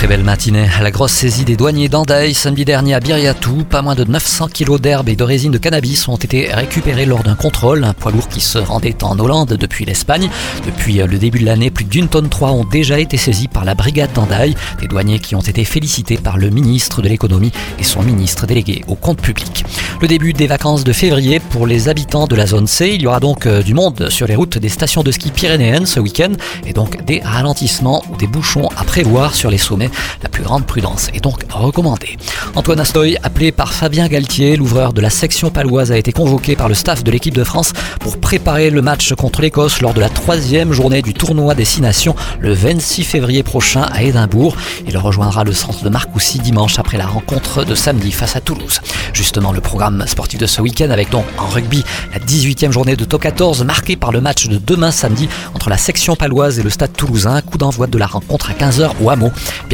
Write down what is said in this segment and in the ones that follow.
Très belle matinée. La grosse saisie des douaniers d'Andaï samedi dernier à Biriatou. Pas moins de 900 kilos d'herbe et de résine de cannabis ont été récupérés lors d'un contrôle. Un poids lourd qui se rendait en Hollande depuis l'Espagne. Depuis le début de l'année, plus d'une tonne 3 ont déjà été saisis par la brigade d'Andaï. Des douaniers qui ont été félicités par le ministre de l'économie et son ministre délégué au compte public. Le début des vacances de février pour les habitants de la zone C. Il y aura donc euh, du monde sur les routes des stations de ski pyrénéennes ce week-end et donc des ralentissements ou des bouchons à prévoir sur les sommets la plus grande prudence est donc recommandée. Antoine Astoy, appelé par Fabien Galtier, l'ouvreur de la section paloise, a été convoqué par le staff de l'équipe de France pour préparer le match contre l'Écosse lors de la troisième journée du tournoi des Six Nations le 26 février prochain à Édimbourg. Il rejoindra le centre de Marcoussis dimanche après la rencontre de samedi face à Toulouse. Justement, le programme sportif de ce week-end avec donc en rugby la 18e journée de top 14 marquée par le match de demain samedi entre la section paloise et le stade toulousain. Coup d'envoi de la rencontre à 15h au hameau.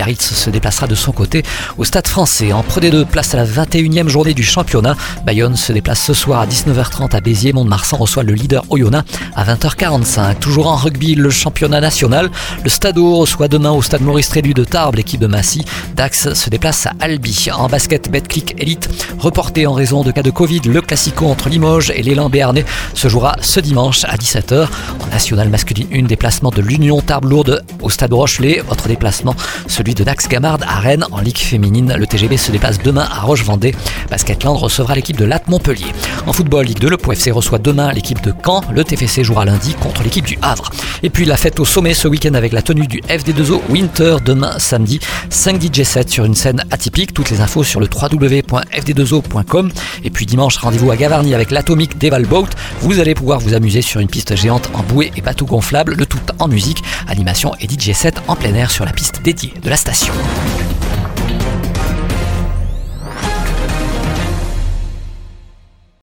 Biarritz se déplacera de son côté au stade français. En Pro D2, place à la 21e journée du championnat. Bayonne se déplace ce soir à 19h30 à Béziers. Mont-de-Marsan reçoit le leader Oyonnax à 20h45. Toujours en rugby, le championnat national. Le Stade reçoit demain au stade Maurice Trélu de Tarbes l'équipe de Massy. Dax se déplace à Albi. En basket, Betclic Elite reporté en raison de cas de Covid. Le Classico entre Limoges et l'élan béarnais se jouera ce dimanche à 17h. En national masculine, une déplacement de l'Union Tarbes Lourde au stade Rochelet. Autre déplacement, celui de Dax Gamard à Rennes en Ligue féminine. Le TGB se déplace demain à Roche-Vendée. Basketland recevra l'équipe de Latte Montpellier. En football, Ligue 2, le POFC reçoit demain l'équipe de Caen. Le TFC jouera lundi contre l'équipe du Havre. Et puis la fête au sommet ce week-end avec la tenue du FD2O Winter demain samedi. 5 DJ 7 sur une scène atypique. Toutes les infos sur le www.fd2o.com. Et puis dimanche, rendez-vous à Gavarnie avec l'Atomic Deval Boat. Vous allez pouvoir vous amuser sur une piste géante en bouée et bateau gonflable, le tout en musique, animation et DJ 7 en plein air sur la piste dédiée de la station.